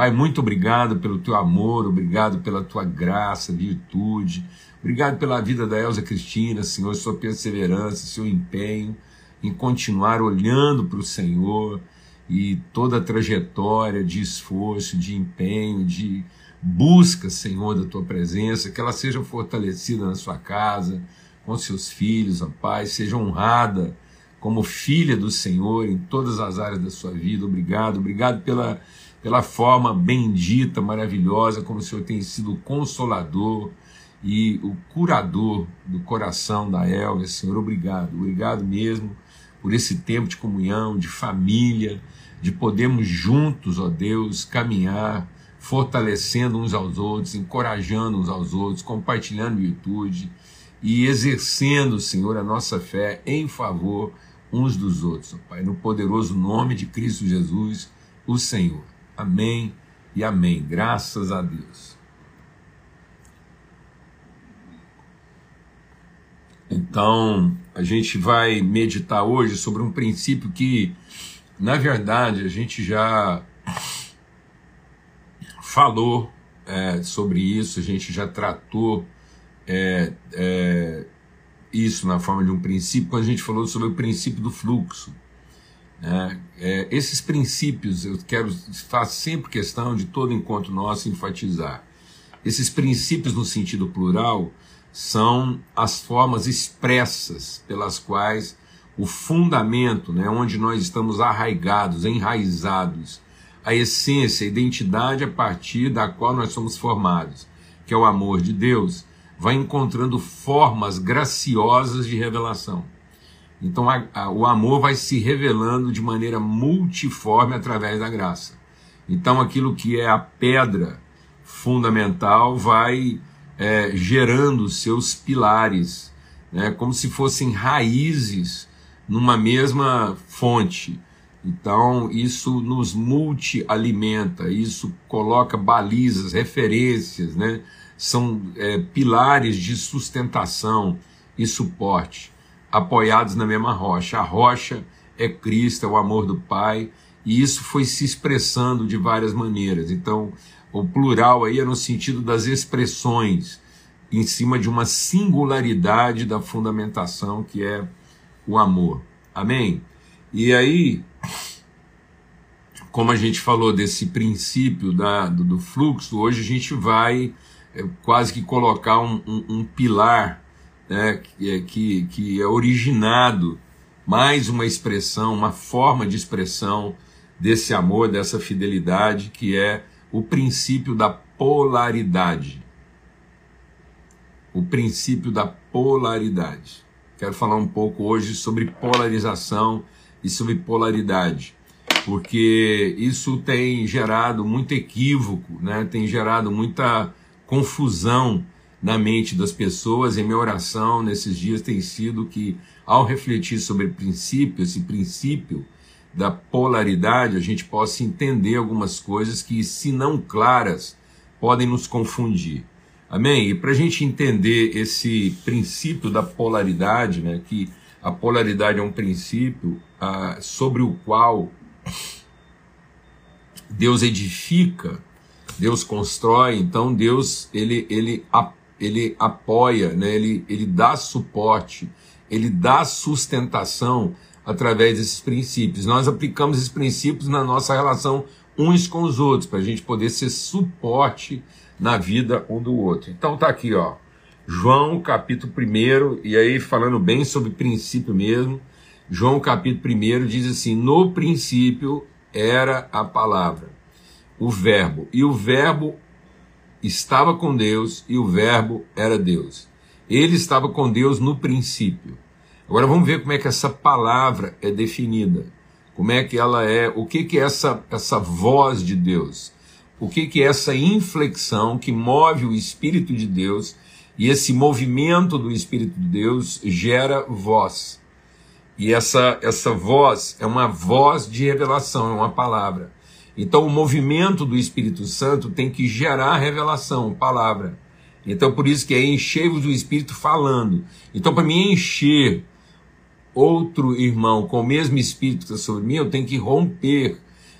Pai, muito obrigado pelo teu amor, obrigado pela tua graça, virtude. Obrigado pela vida da Elza Cristina, Senhor, sua perseverança, seu empenho em continuar olhando para o Senhor e toda a trajetória de esforço, de empenho, de busca, Senhor, da tua presença, que ela seja fortalecida na sua casa, com seus filhos, ó Pai, seja honrada como filha do Senhor em todas as áreas da sua vida. Obrigado, obrigado pela, pela forma bendita, maravilhosa como o Senhor tem sido consolador e o curador do coração da Elvia. Senhor, obrigado, obrigado mesmo por esse tempo de comunhão, de família, de podermos juntos, ó Deus, caminhar, fortalecendo uns aos outros, encorajando uns aos outros, compartilhando virtude e exercendo, Senhor, a nossa fé em favor uns dos outros, ó Pai, no poderoso nome de Cristo Jesus, o Senhor. Amém e amém. Graças a Deus. Então, a gente vai meditar hoje sobre um princípio que, na verdade, a gente já falou é, sobre isso, a gente já tratou é, é, isso na forma de um princípio, quando a gente falou sobre o princípio do fluxo. Né? É, esses princípios eu quero, faço sempre questão de todo encontro nosso enfatizar. Esses princípios, no sentido plural, são as formas expressas pelas quais o fundamento, né, onde nós estamos arraigados, enraizados, a essência, a identidade a partir da qual nós somos formados, que é o amor de Deus, vai encontrando formas graciosas de revelação. Então a, a, o amor vai se revelando de maneira multiforme através da graça. Então aquilo que é a pedra fundamental vai é, gerando seus pilares, né, como se fossem raízes numa mesma fonte. Então, isso nos multi-alimenta, isso coloca balizas, referências, né? são é, pilares de sustentação e suporte, apoiados na mesma rocha. A rocha é Cristo, é o amor do Pai, e isso foi se expressando de várias maneiras. Então, o plural aí é no sentido das expressões, em cima de uma singularidade da fundamentação que é o amor. Amém? E aí, como a gente falou desse princípio da, do, do fluxo, hoje a gente vai é, quase que colocar um, um, um pilar né, que, é, que, que é originado, mais uma expressão, uma forma de expressão desse amor, dessa fidelidade, que é o princípio da polaridade. O princípio da polaridade. Quero falar um pouco hoje sobre polarização e sobre polaridade, porque isso tem gerado muito equívoco, né? tem gerado muita confusão na mente das pessoas. E minha oração nesses dias tem sido que, ao refletir sobre o princípio, esse princípio da polaridade, a gente possa entender algumas coisas que, se não claras, podem nos confundir. Amém? E para a gente entender esse princípio da polaridade, né, que a polaridade é um princípio ah, sobre o qual Deus edifica, Deus constrói, então Deus ele, ele, ele apoia, né, ele, ele dá suporte, ele dá sustentação através desses princípios. Nós aplicamos esses princípios na nossa relação uns com os outros, para a gente poder ser suporte na vida um do outro. Então tá aqui, ó. João capítulo 1, e aí falando bem sobre princípio mesmo, João capítulo 1 diz assim: No princípio era a palavra, o Verbo, e o Verbo estava com Deus, e o Verbo era Deus. Ele estava com Deus no princípio. Agora vamos ver como é que essa palavra é definida. Como é que ela é, o que que é essa, essa voz de Deus? O que que é essa inflexão que move o Espírito de Deus e esse movimento do Espírito de Deus gera voz. E essa, essa voz é uma voz de revelação, é uma palavra. Então o movimento do Espírito Santo tem que gerar revelação, palavra. Então por isso que é encher-vos do Espírito falando. Então para me encher outro irmão com o mesmo espírito que está sobre mim, eu tenho que romper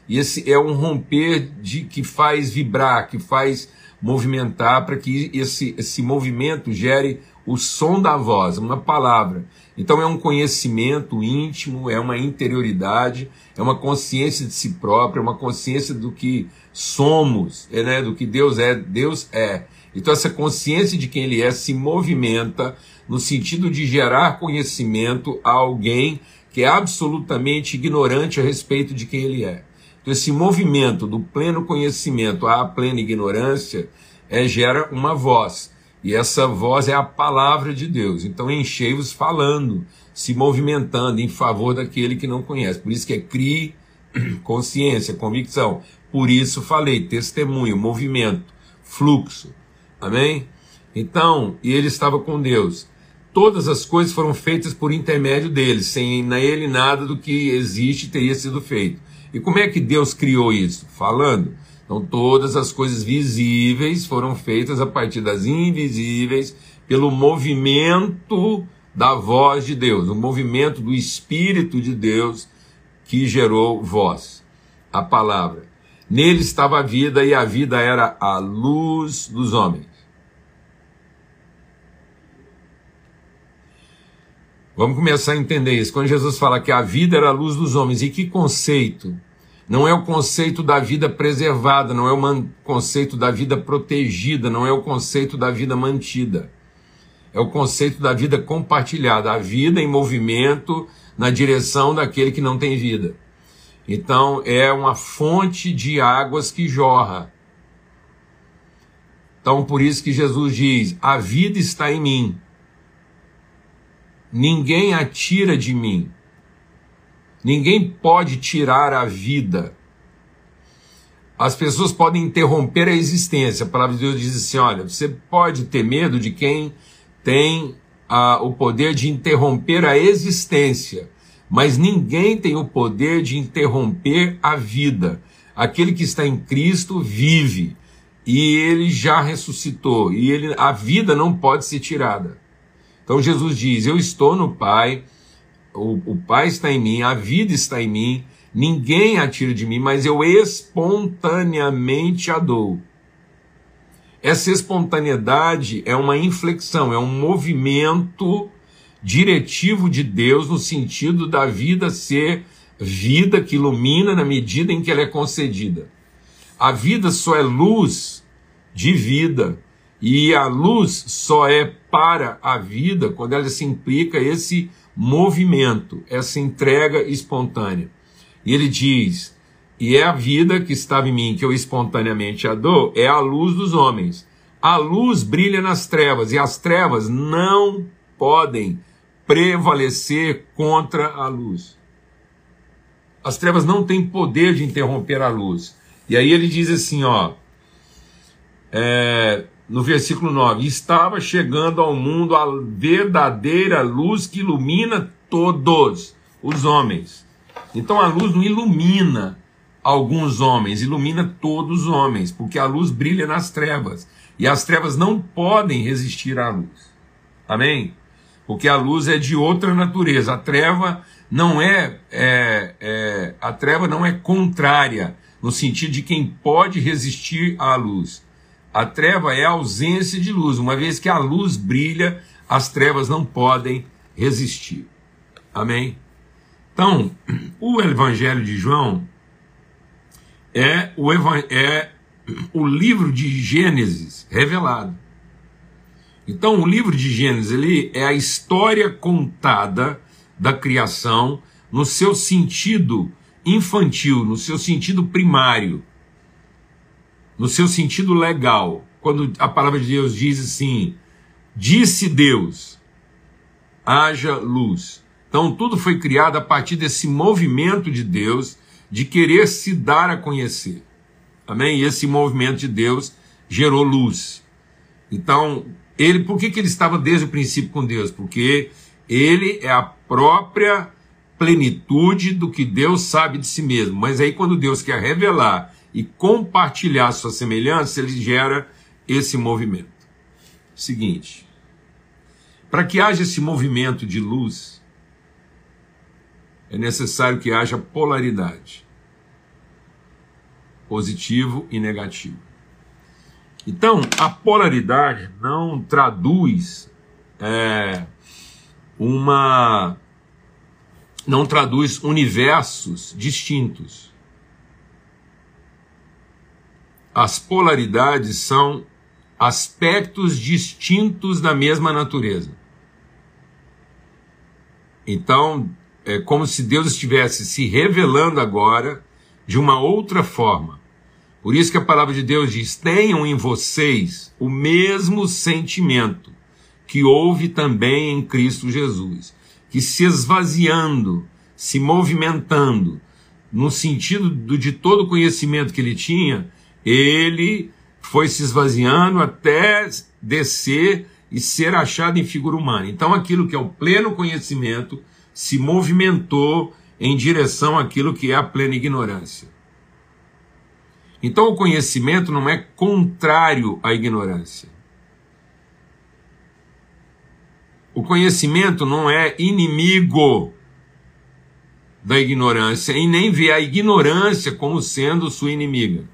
E esse é um romper de que faz vibrar, que faz movimentar para que esse, esse movimento gere o som da voz, uma palavra. Então é um conhecimento íntimo, é uma interioridade, é uma consciência de si próprio, é uma consciência do que somos, é, né, do que Deus é, Deus é. Então essa consciência de quem ele é se movimenta no sentido de gerar conhecimento a alguém que é absolutamente ignorante a respeito de quem ele é. Então esse movimento do pleno conhecimento à plena ignorância é, gera uma voz. E essa voz é a palavra de Deus. Então enchei-vos falando, se movimentando em favor daquele que não conhece. Por isso que é CRI, consciência, convicção. Por isso falei, testemunho, movimento, fluxo. Amém? Então, e ele estava com Deus. Todas as coisas foram feitas por intermédio dele, sem nele nada do que existe teria sido feito. E como é que Deus criou isso? Falando. Então, todas as coisas visíveis foram feitas a partir das invisíveis, pelo movimento da voz de Deus, o movimento do Espírito de Deus que gerou voz, a palavra. Nele estava a vida e a vida era a luz dos homens. Vamos começar a entender isso. Quando Jesus fala que a vida era a luz dos homens, e que conceito? Não é o conceito da vida preservada, não é o conceito da vida protegida, não é o conceito da vida mantida. É o conceito da vida compartilhada, a vida em movimento na direção daquele que não tem vida. Então, é uma fonte de águas que jorra. Então, por isso que Jesus diz: a vida está em mim. Ninguém a tira de mim. Ninguém pode tirar a vida. As pessoas podem interromper a existência. A palavra de Deus diz assim: olha, você pode ter medo de quem tem ah, o poder de interromper a existência, mas ninguém tem o poder de interromper a vida. Aquele que está em Cristo vive e ele já ressuscitou e ele, a vida não pode ser tirada. Então Jesus diz: Eu estou no Pai o, o Pai está em mim, a vida está em mim, ninguém a tira de mim, mas eu espontaneamente a dou. Essa espontaneidade é uma inflexão, é um movimento diretivo de Deus no sentido da vida ser vida que ilumina na medida em que ela é concedida. A vida só é luz de vida e a luz só é para a vida quando ela se implica esse movimento, essa entrega espontânea. E ele diz: E é a vida que estava em mim, que eu espontaneamente a dou, é a luz dos homens. A luz brilha nas trevas, e as trevas não podem prevalecer contra a luz. As trevas não têm poder de interromper a luz. E aí ele diz assim, ó, é, no versículo 9: Estava chegando ao mundo a verdadeira luz que ilumina todos os homens. Então a luz não ilumina alguns homens, ilumina todos os homens, porque a luz brilha nas trevas. E as trevas não podem resistir à luz. Amém? Porque a luz é de outra natureza. A treva não é, é, é a treva não é contrária no sentido de quem pode resistir à luz. A treva é a ausência de luz. Uma vez que a luz brilha, as trevas não podem resistir. Amém? Então, o Evangelho de João é o, é o livro de Gênesis revelado. Então, o livro de Gênesis ele é a história contada da criação no seu sentido infantil, no seu sentido primário no seu sentido legal, quando a palavra de Deus diz assim: disse Deus, haja luz. Então tudo foi criado a partir desse movimento de Deus de querer se dar a conhecer. Amém? E esse movimento de Deus gerou luz. Então, ele, por que, que ele estava desde o princípio com Deus? Porque ele é a própria plenitude do que Deus sabe de si mesmo. Mas aí, quando Deus quer revelar e compartilhar sua semelhança, ele gera esse movimento. Seguinte, para que haja esse movimento de luz, é necessário que haja polaridade. positivo e negativo. Então, a polaridade não traduz é, uma. não traduz universos distintos. As polaridades são aspectos distintos da mesma natureza. Então, é como se Deus estivesse se revelando agora de uma outra forma. Por isso que a palavra de Deus diz: tenham em vocês o mesmo sentimento que houve também em Cristo Jesus, que se esvaziando, se movimentando, no sentido do, de todo o conhecimento que ele tinha, ele foi se esvaziando até descer e ser achado em figura humana. Então, aquilo que é o pleno conhecimento se movimentou em direção àquilo que é a plena ignorância. Então o conhecimento não é contrário à ignorância. O conhecimento não é inimigo da ignorância e nem vê a ignorância como sendo sua inimiga.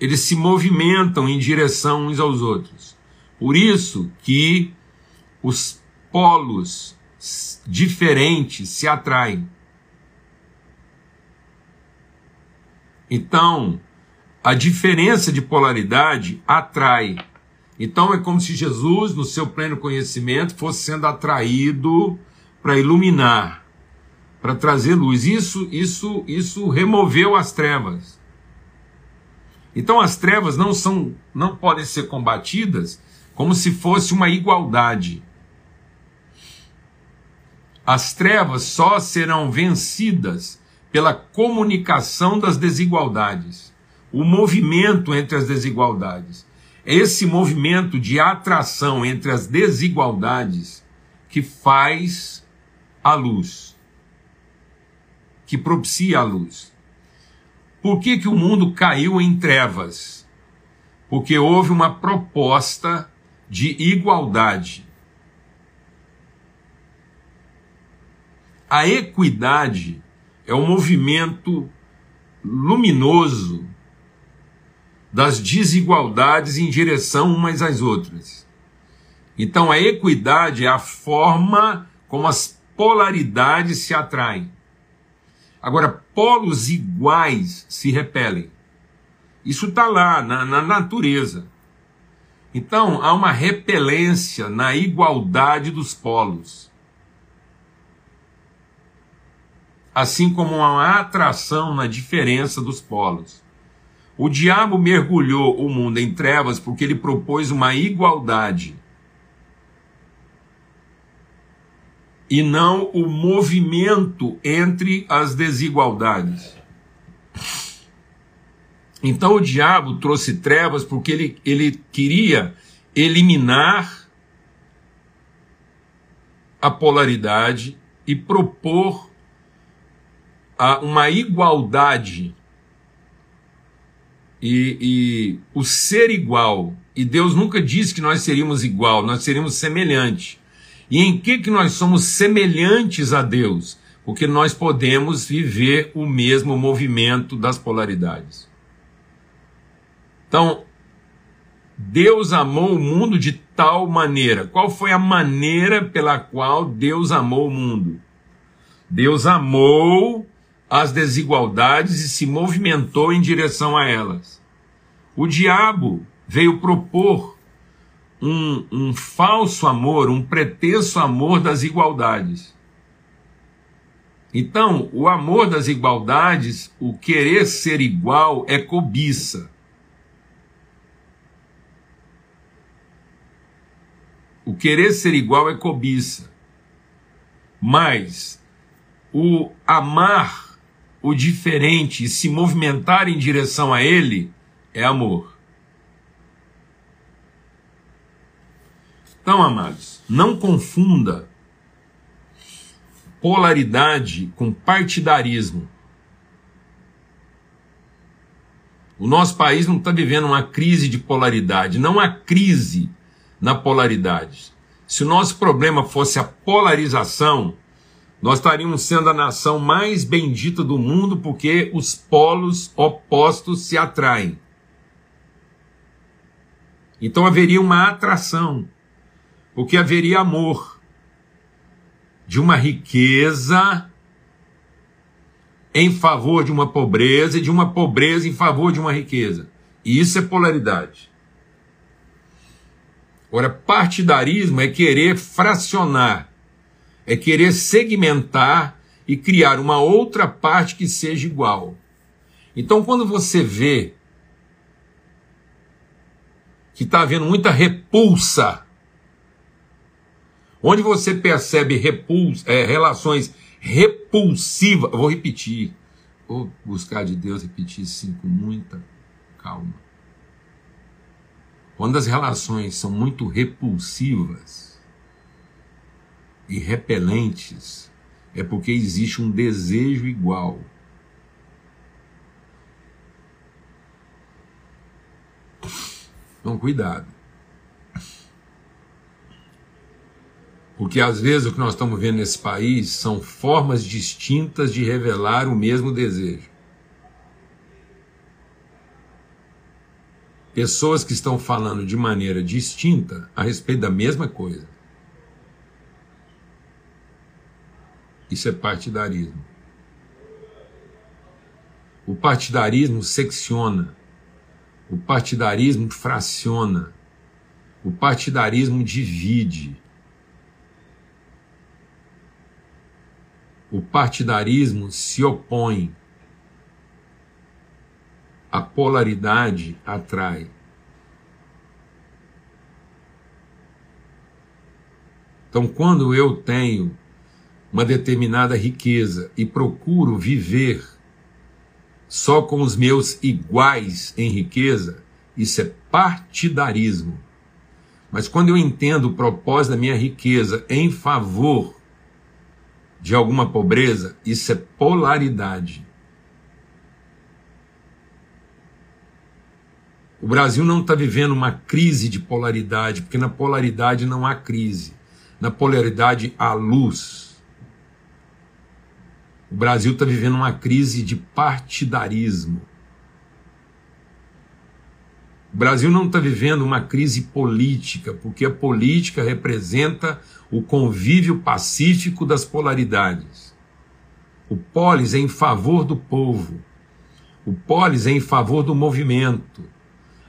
Eles se movimentam em direção uns aos outros. Por isso que os polos diferentes se atraem. Então, a diferença de polaridade atrai. Então é como se Jesus, no seu pleno conhecimento, fosse sendo atraído para iluminar, para trazer luz. Isso, isso, isso removeu as trevas. Então as trevas não são, não podem ser combatidas como se fosse uma igualdade. As trevas só serão vencidas pela comunicação das desigualdades, o movimento entre as desigualdades. É esse movimento de atração entre as desigualdades que faz a luz, que propicia a luz. Por que, que o mundo caiu em trevas? Porque houve uma proposta de igualdade. A equidade é o movimento luminoso das desigualdades em direção umas às outras. Então a equidade é a forma como as polaridades se atraem. Agora, polos iguais se repelem. Isso está lá, na, na natureza. Então, há uma repelência na igualdade dos polos. assim como uma atração na diferença dos polos. O diabo mergulhou o mundo em trevas porque ele propôs uma igualdade e não o movimento entre as desigualdades. Então o diabo trouxe trevas porque ele, ele queria eliminar a polaridade e propor uma igualdade e, e, o ser igual. E Deus nunca disse que nós seríamos igual, nós seríamos semelhantes. E em que que nós somos semelhantes a Deus? Porque nós podemos viver o mesmo movimento das polaridades. Então, Deus amou o mundo de tal maneira. Qual foi a maneira pela qual Deus amou o mundo? Deus amou as desigualdades e se movimentou em direção a elas. O diabo veio propor um, um falso amor, um pretenso amor das igualdades. Então, o amor das igualdades, o querer ser igual, é cobiça. O querer ser igual é cobiça. Mas o amar o diferente e se movimentar em direção a ele é amor. Então, amados, não confunda polaridade com partidarismo. O nosso país não está vivendo uma crise de polaridade, não há crise na polaridade. Se o nosso problema fosse a polarização, nós estaríamos sendo a nação mais bendita do mundo porque os polos opostos se atraem. Então haveria uma atração, porque haveria amor de uma riqueza em favor de uma pobreza e de uma pobreza em favor de uma riqueza. E isso é polaridade. Ora, partidarismo é querer fracionar, é querer segmentar e criar uma outra parte que seja igual. Então, quando você vê que está havendo muita repulsa, onde você percebe repulsa, é, relações repulsiva. Eu vou repetir. Vou buscar de Deus repetir sim com muita calma. Quando as relações são muito repulsivas e repelentes, é porque existe um desejo igual. Então, cuidado. Porque às vezes o que nós estamos vendo nesse país são formas distintas de revelar o mesmo desejo. Pessoas que estão falando de maneira distinta a respeito da mesma coisa. Isso é partidarismo. O partidarismo secciona. O partidarismo fraciona. O partidarismo divide. O partidarismo se opõe. A polaridade atrai. Então, quando eu tenho uma determinada riqueza e procuro viver só com os meus iguais em riqueza, isso é partidarismo. Mas quando eu entendo o propósito da minha riqueza em favor de alguma pobreza, isso é polaridade. O Brasil não está vivendo uma crise de polaridade, porque na polaridade não há crise. Na polaridade há luz. O Brasil está vivendo uma crise de partidarismo. O Brasil não está vivendo uma crise política, porque a política representa o convívio pacífico das polaridades. O polis é em favor do povo. O polis é em favor do movimento.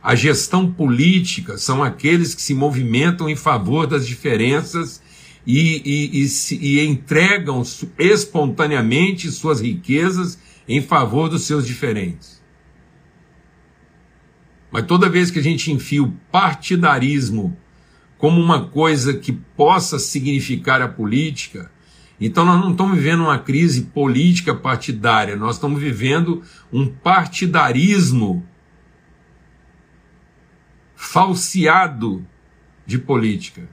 A gestão política são aqueles que se movimentam em favor das diferenças e, e, e, se, e entregam espontaneamente suas riquezas em favor dos seus diferentes. Mas toda vez que a gente enfia o partidarismo como uma coisa que possa significar a política, então nós não estamos vivendo uma crise política partidária, nós estamos vivendo um partidarismo falseado de política.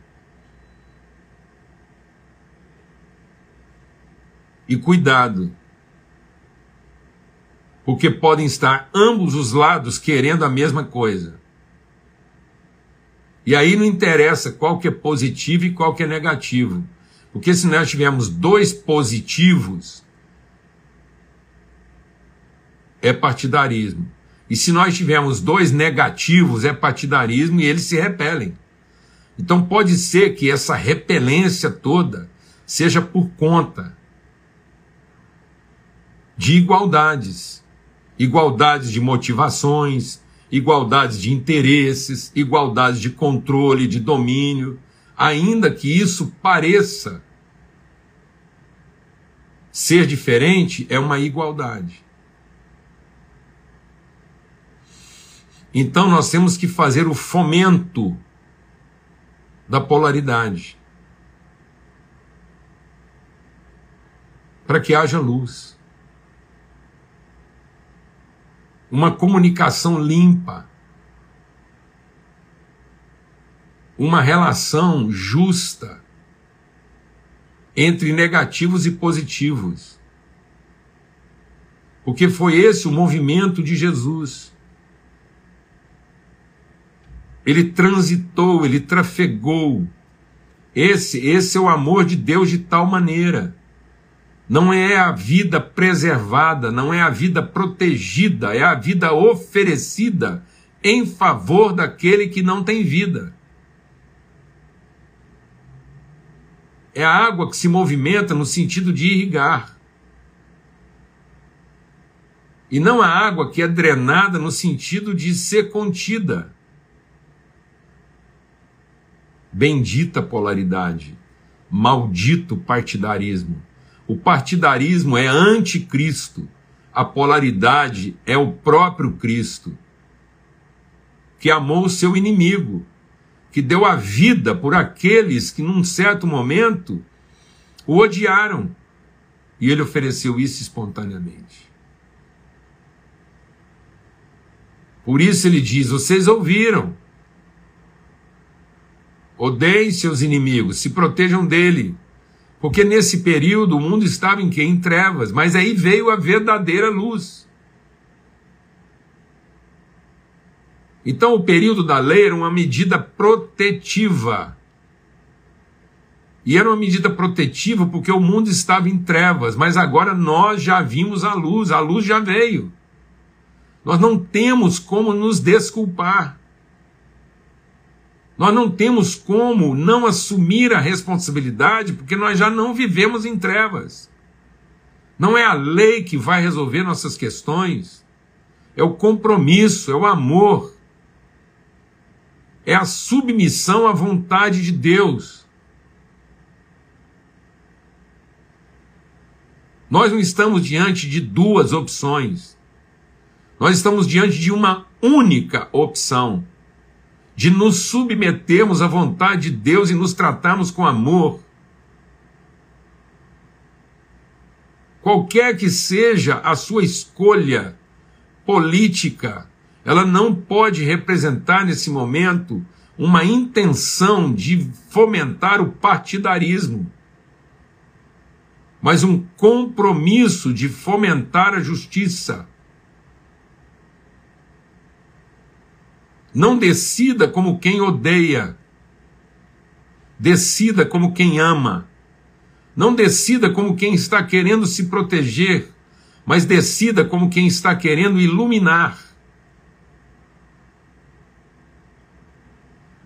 E cuidado, porque podem estar ambos os lados querendo a mesma coisa. E aí não interessa qual que é positivo e qual que é negativo. Porque se nós tivermos dois positivos, é partidarismo. E se nós tivermos dois negativos, é partidarismo e eles se repelem. Então pode ser que essa repelência toda seja por conta de igualdades igualdades de motivações, igualdades de interesses, igualdades de controle, de domínio, ainda que isso pareça ser diferente, é uma igualdade. Então nós temos que fazer o fomento da polaridade para que haja luz. Uma comunicação limpa, uma relação justa entre negativos e positivos. Porque foi esse o movimento de Jesus. Ele transitou, ele trafegou. Esse, esse é o amor de Deus de tal maneira não é a vida preservada, não é a vida protegida, é a vida oferecida em favor daquele que não tem vida. É a água que se movimenta no sentido de irrigar. E não a água que é drenada no sentido de ser contida. Bendita polaridade, maldito partidarismo. O partidarismo é anticristo, a polaridade é o próprio Cristo, que amou o seu inimigo, que deu a vida por aqueles que, num certo momento, o odiaram. E ele ofereceu isso espontaneamente. Por isso ele diz: Vocês ouviram. Odeiem seus inimigos, se protejam dele. Porque nesse período o mundo estava em quê? Em trevas, mas aí veio a verdadeira luz. Então o período da lei era uma medida protetiva. E era uma medida protetiva porque o mundo estava em trevas, mas agora nós já vimos a luz, a luz já veio. Nós não temos como nos desculpar. Nós não temos como não assumir a responsabilidade, porque nós já não vivemos em trevas. Não é a lei que vai resolver nossas questões, é o compromisso, é o amor, é a submissão à vontade de Deus. Nós não estamos diante de duas opções, nós estamos diante de uma única opção de nos submetermos à vontade de Deus e nos tratarmos com amor. Qualquer que seja a sua escolha política, ela não pode representar nesse momento uma intenção de fomentar o partidarismo, mas um compromisso de fomentar a justiça Não decida como quem odeia. Decida como quem ama. Não decida como quem está querendo se proteger, mas decida como quem está querendo iluminar.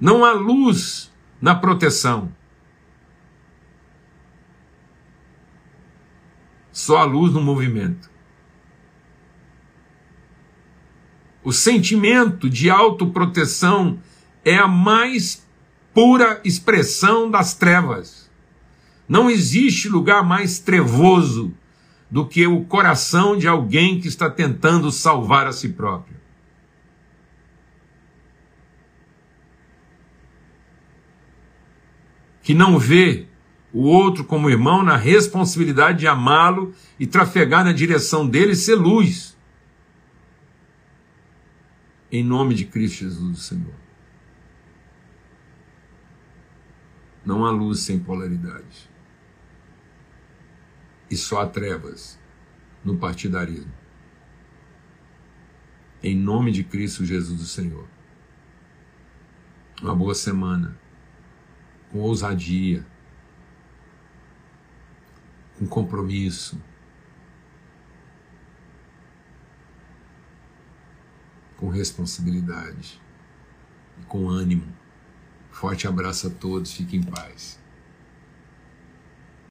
Não há luz na proteção. Só há luz no movimento. O sentimento de autoproteção é a mais pura expressão das trevas. Não existe lugar mais trevoso do que o coração de alguém que está tentando salvar a si próprio. Que não vê o outro como irmão na responsabilidade de amá-lo e trafegar na direção dele e ser luz em nome de Cristo Jesus, Senhor. Não há luz sem polaridade. E só há trevas no partidarismo. Em nome de Cristo Jesus, o Senhor. Uma boa semana. Com ousadia. Com compromisso com responsabilidade e com ânimo. Forte abraço a todos, fiquem em paz.